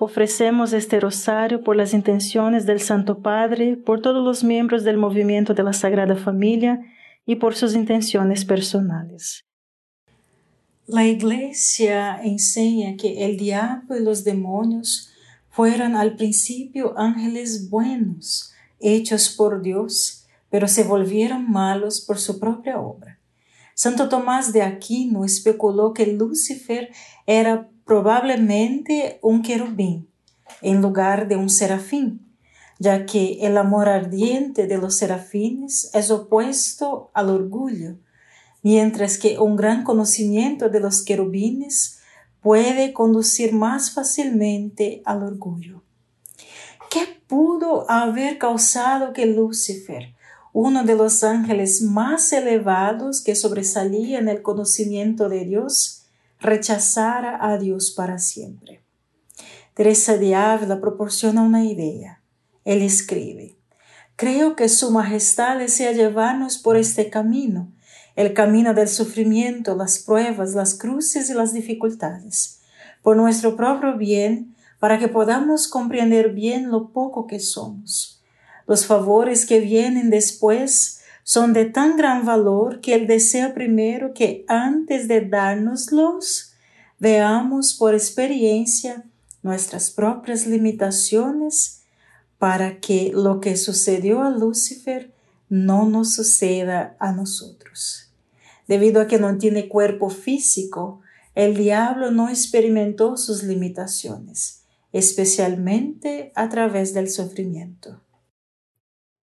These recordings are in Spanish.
Ofrecemos este rosario por las intenciones del Santo Padre, por todos los miembros del movimiento de la Sagrada Familia y por sus intenciones personales. La Iglesia enseña que el diablo y los demonios fueron al principio ángeles buenos, hechos por Dios, pero se volvieron malos por su propia obra. Santo Tomás de Aquino especuló que Lucifer era probablemente un querubín en lugar de un serafín, ya que el amor ardiente de los serafines es opuesto al orgullo, mientras que un gran conocimiento de los querubines puede conducir más fácilmente al orgullo. ¿Qué pudo haber causado que Lucifer, uno de los ángeles más elevados que sobresalía en el conocimiento de Dios, rechazara a Dios para siempre. Teresa de Ávila proporciona una idea. Él escribe, Creo que Su Majestad desea llevarnos por este camino, el camino del sufrimiento, las pruebas, las cruces y las dificultades, por nuestro propio bien, para que podamos comprender bien lo poco que somos. Los favores que vienen después son de tan gran valor que Él desea primero que antes de dárnoslos, veamos por experiencia nuestras propias limitaciones para que lo que sucedió a Lucifer no nos suceda a nosotros. Debido a que no tiene cuerpo físico, el diablo no experimentó sus limitaciones, especialmente a través del sufrimiento.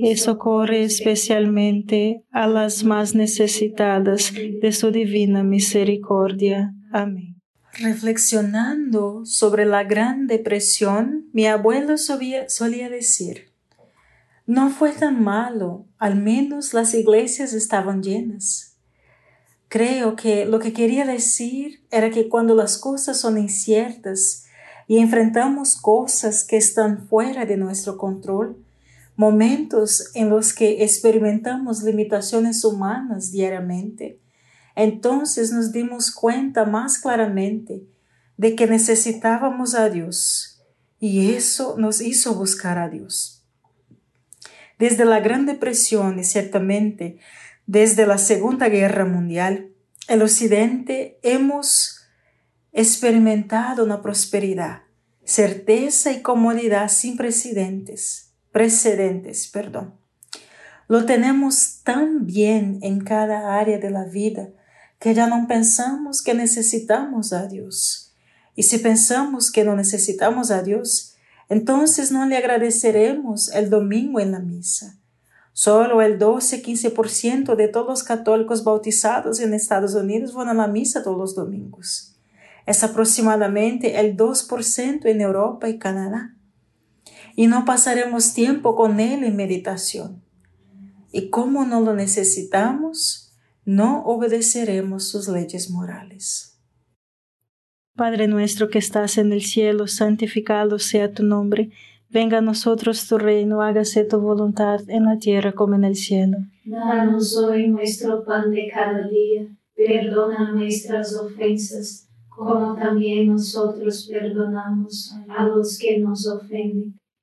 y socorre especialmente a las más necesitadas de su divina misericordia. Amén. Reflexionando sobre la Gran Depresión, mi abuelo solía, decir, no fue tan malo, al menos las iglesias estaban llenas. Creo que lo que quería decir era que cuando las cosas son inciertas y enfrentamos cosas que están fuera de nuestro control, momentos en los que experimentamos limitaciones humanas diariamente, entonces nos dimos cuenta más claramente de que necesitábamos a Dios y eso nos hizo buscar a Dios. Desde la Gran Depresión y ciertamente desde la Segunda Guerra Mundial, el Occidente hemos experimentado una prosperidad, certeza y comodidad sin precedentes precedentes, perdón. Lo tenemos tan bien en cada área de la vida que ya no pensamos que necesitamos a Dios. Y si pensamos que no necesitamos a Dios, entonces no le agradeceremos el domingo en la misa. Solo el 12-15% de todos los católicos bautizados en Estados Unidos van a la misa todos los domingos. Es aproximadamente el 2% en Europa y Canadá y no pasaremos tiempo con Él en meditación. Y como no lo necesitamos, no obedeceremos sus leyes morales. Padre nuestro que estás en el cielo, santificado sea tu nombre. Venga a nosotros tu reino, hágase tu voluntad en la tierra como en el cielo. Danos hoy nuestro pan de cada día, perdona nuestras ofensas, como también nosotros perdonamos a los que nos ofenden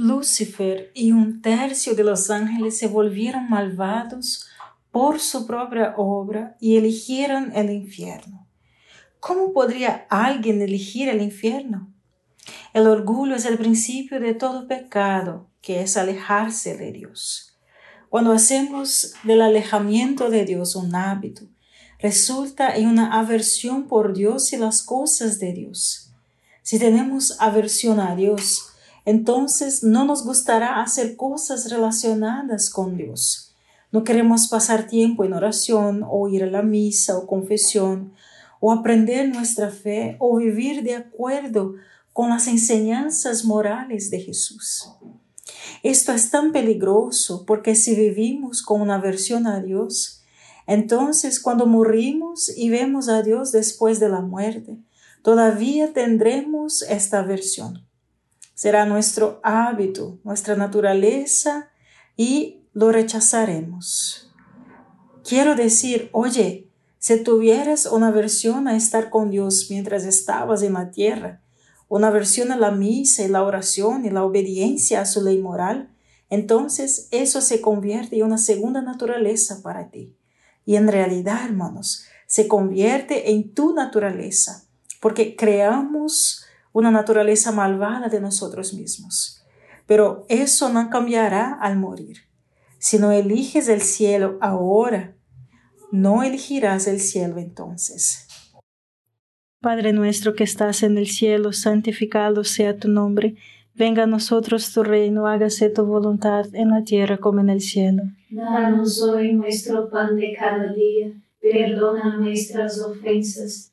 Lucifer y un tercio de los ángeles se volvieron malvados por su propia obra y eligieron el infierno. ¿Cómo podría alguien elegir el infierno? El orgullo es el principio de todo pecado, que es alejarse de Dios. Cuando hacemos del alejamiento de Dios un hábito, resulta en una aversión por Dios y las cosas de Dios. Si tenemos aversión a Dios, entonces no nos gustará hacer cosas relacionadas con Dios. No queremos pasar tiempo en oración o ir a la misa o confesión o aprender nuestra fe o vivir de acuerdo con las enseñanzas morales de Jesús. Esto es tan peligroso porque si vivimos con una aversión a Dios, entonces cuando morimos y vemos a Dios después de la muerte, todavía tendremos esta aversión será nuestro hábito, nuestra naturaleza y lo rechazaremos. Quiero decir, oye, si tuvieras una versión a estar con Dios mientras estabas en la tierra, una versión a la misa y la oración y la obediencia a su ley moral, entonces eso se convierte en una segunda naturaleza para ti. Y en realidad, hermanos, se convierte en tu naturaleza, porque creamos una naturaleza malvada de nosotros mismos. Pero eso no cambiará al morir. Si no eliges el cielo ahora, no elegirás el cielo entonces. Padre nuestro que estás en el cielo, santificado sea tu nombre. Venga a nosotros tu reino, hágase tu voluntad en la tierra como en el cielo. Danos hoy nuestro pan de cada día, perdona nuestras ofensas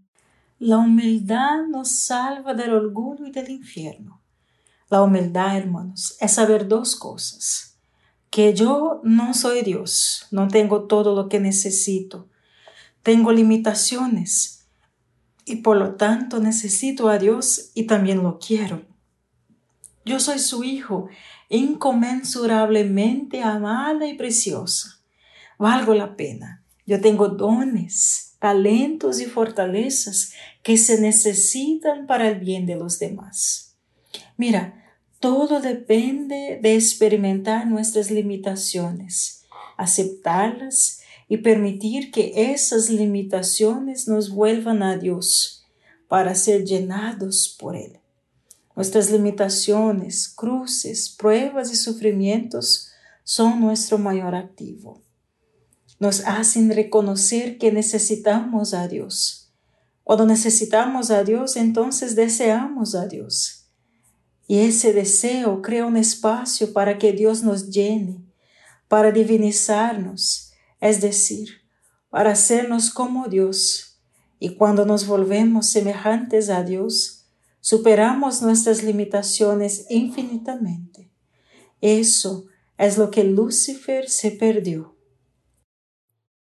La humildad nos salva del orgullo y del infierno. La humildad, hermanos, es saber dos cosas. Que yo no soy Dios, no tengo todo lo que necesito, tengo limitaciones y por lo tanto necesito a Dios y también lo quiero. Yo soy su hijo, inconmensurablemente amada y preciosa. Valgo la pena. Yo tengo dones, talentos y fortalezas que se necesitan para el bien de los demás. Mira, todo depende de experimentar nuestras limitaciones, aceptarlas y permitir que esas limitaciones nos vuelvan a Dios para ser llenados por Él. Nuestras limitaciones, cruces, pruebas y sufrimientos son nuestro mayor activo. Nos hacen reconocer que necesitamos a Dios. Cuando necesitamos a Dios, entonces deseamos a Dios. Y ese deseo crea un espacio para que Dios nos llene, para divinizarnos, es decir, para hacernos como Dios. Y cuando nos volvemos semejantes a Dios, superamos nuestras limitaciones infinitamente. Eso es lo que Lucifer se perdió.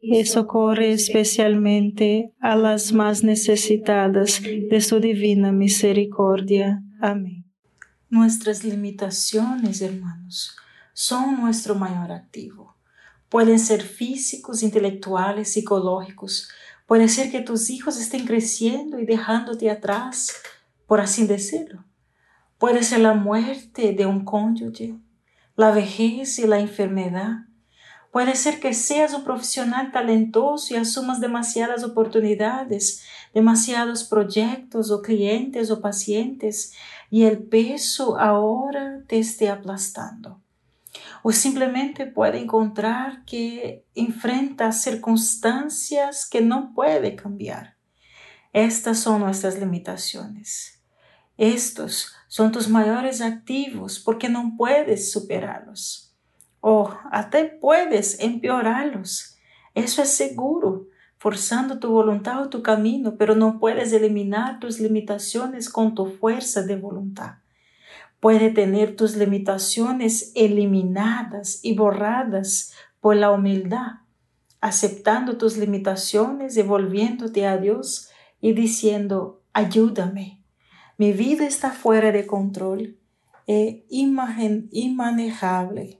y socorre especialmente a las más necesitadas de su divina misericordia. Amén. Nuestras limitaciones, hermanos, son nuestro mayor activo. Pueden ser físicos, intelectuales, psicológicos. Puede ser que tus hijos estén creciendo y dejándote atrás, por así decirlo. Puede ser la muerte de un cónyuge, la vejez y la enfermedad. Puede ser que seas un profesional talentoso y asumas demasiadas oportunidades, demasiados proyectos o clientes o pacientes y el peso ahora te esté aplastando. O simplemente puede encontrar que enfrenta circunstancias que no puede cambiar. Estas son nuestras limitaciones. Estos son tus mayores activos porque no puedes superarlos o até puedes empeorarlos. Eso es seguro, forzando tu voluntad o tu camino, pero no puedes eliminar tus limitaciones con tu fuerza de voluntad. Puede tener tus limitaciones eliminadas y borradas por la humildad, aceptando tus limitaciones y volviéndote a Dios y diciendo, ayúdame. Mi vida está fuera de control e inmanejable